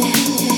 Yeah.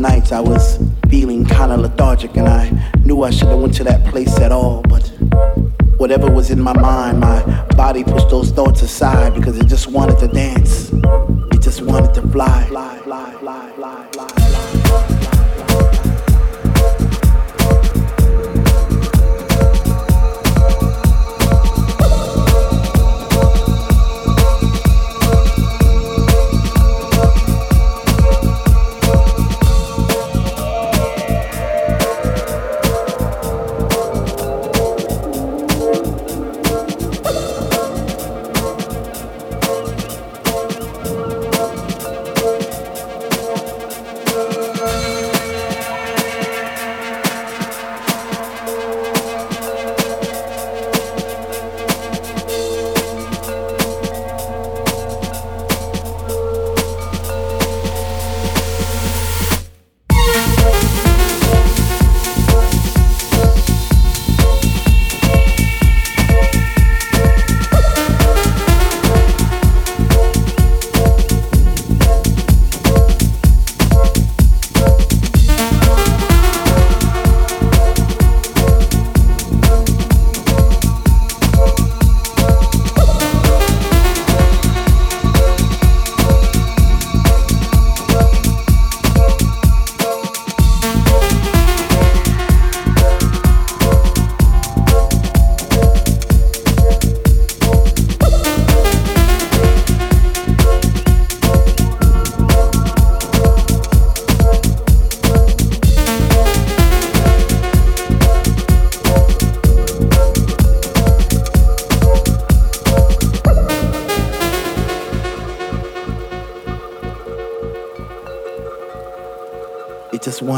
Nights I was feeling kinda lethargic and I knew I shouldn't have went to that place at all, but whatever was in my mind, my body pushed those thoughts aside because it just wanted to dance. It just wanted to fly, fly, fly,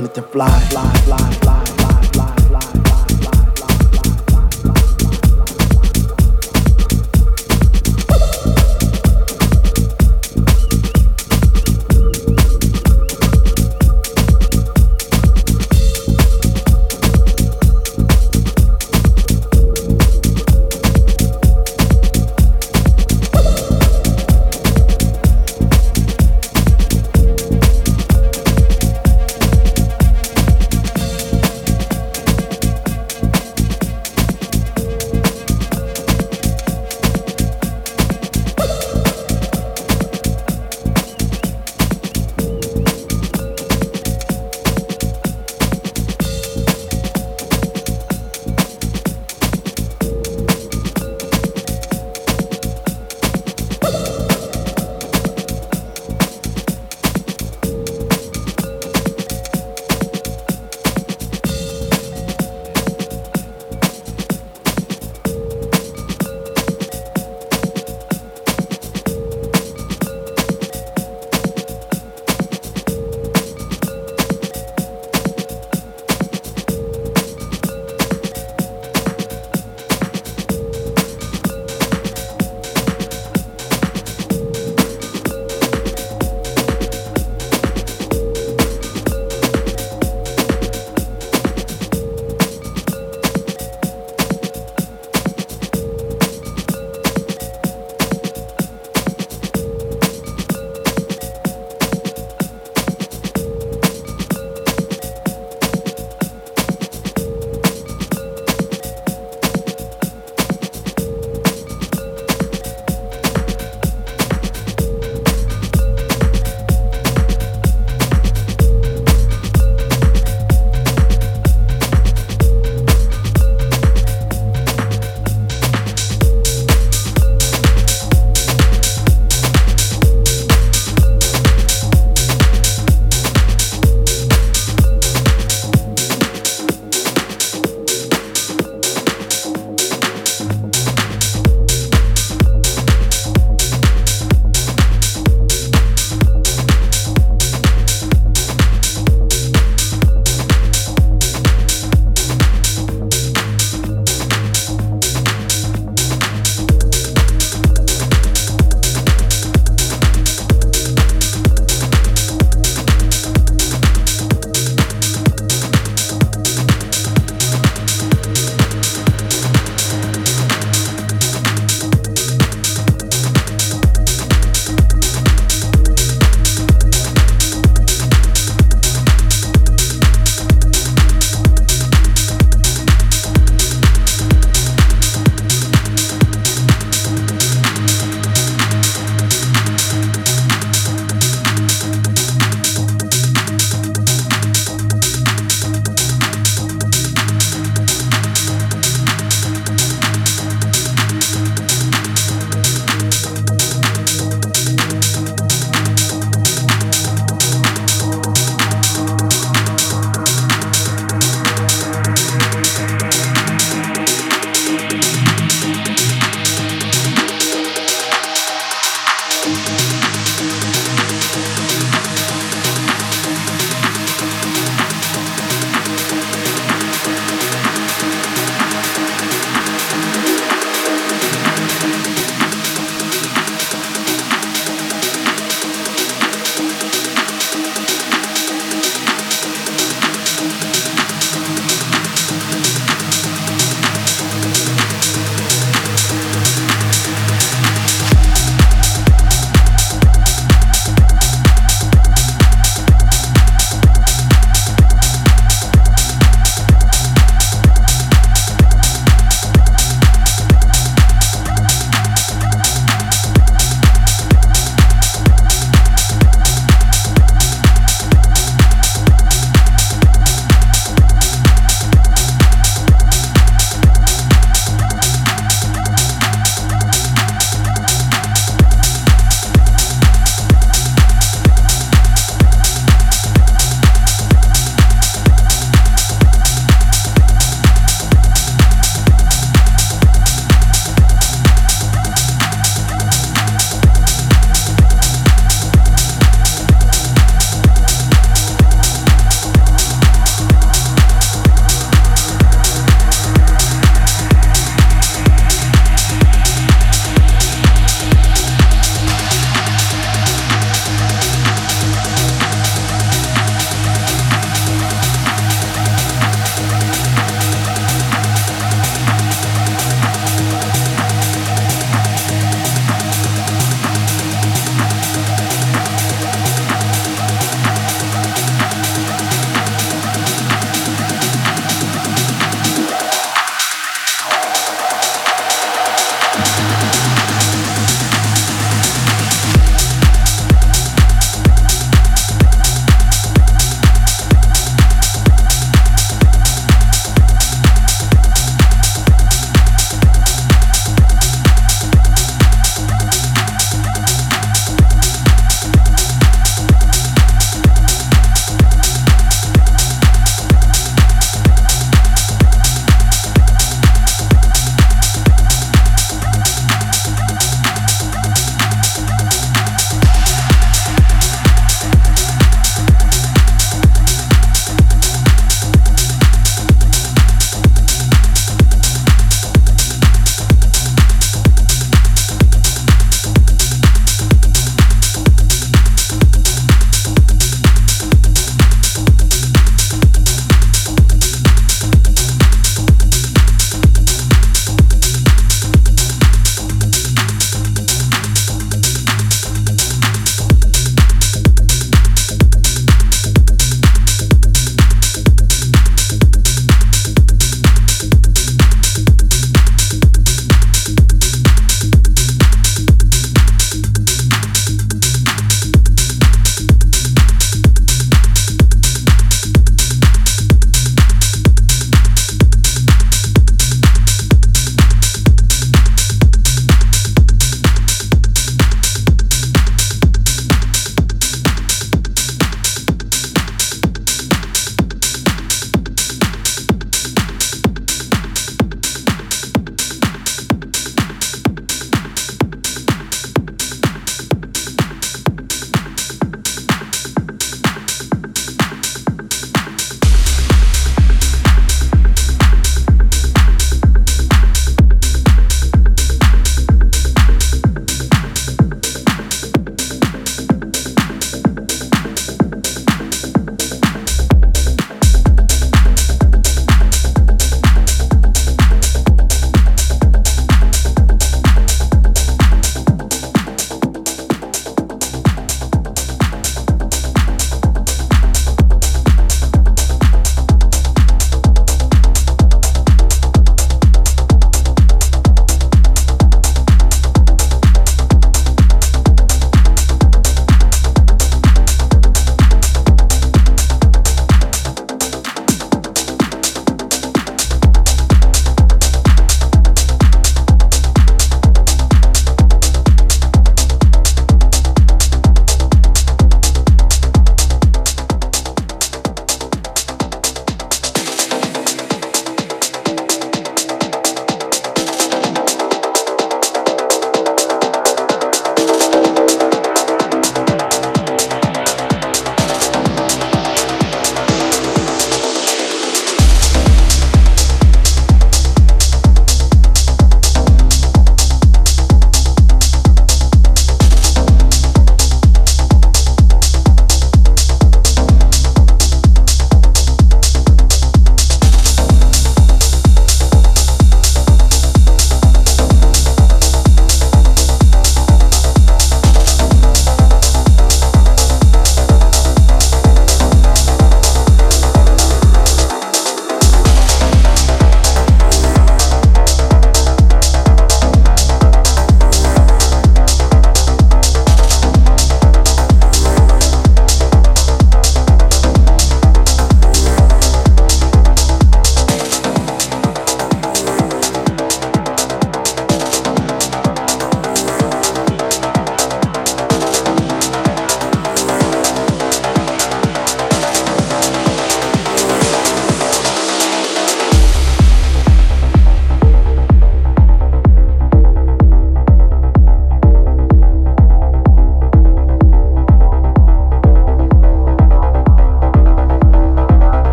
fly, fly, fly, fly.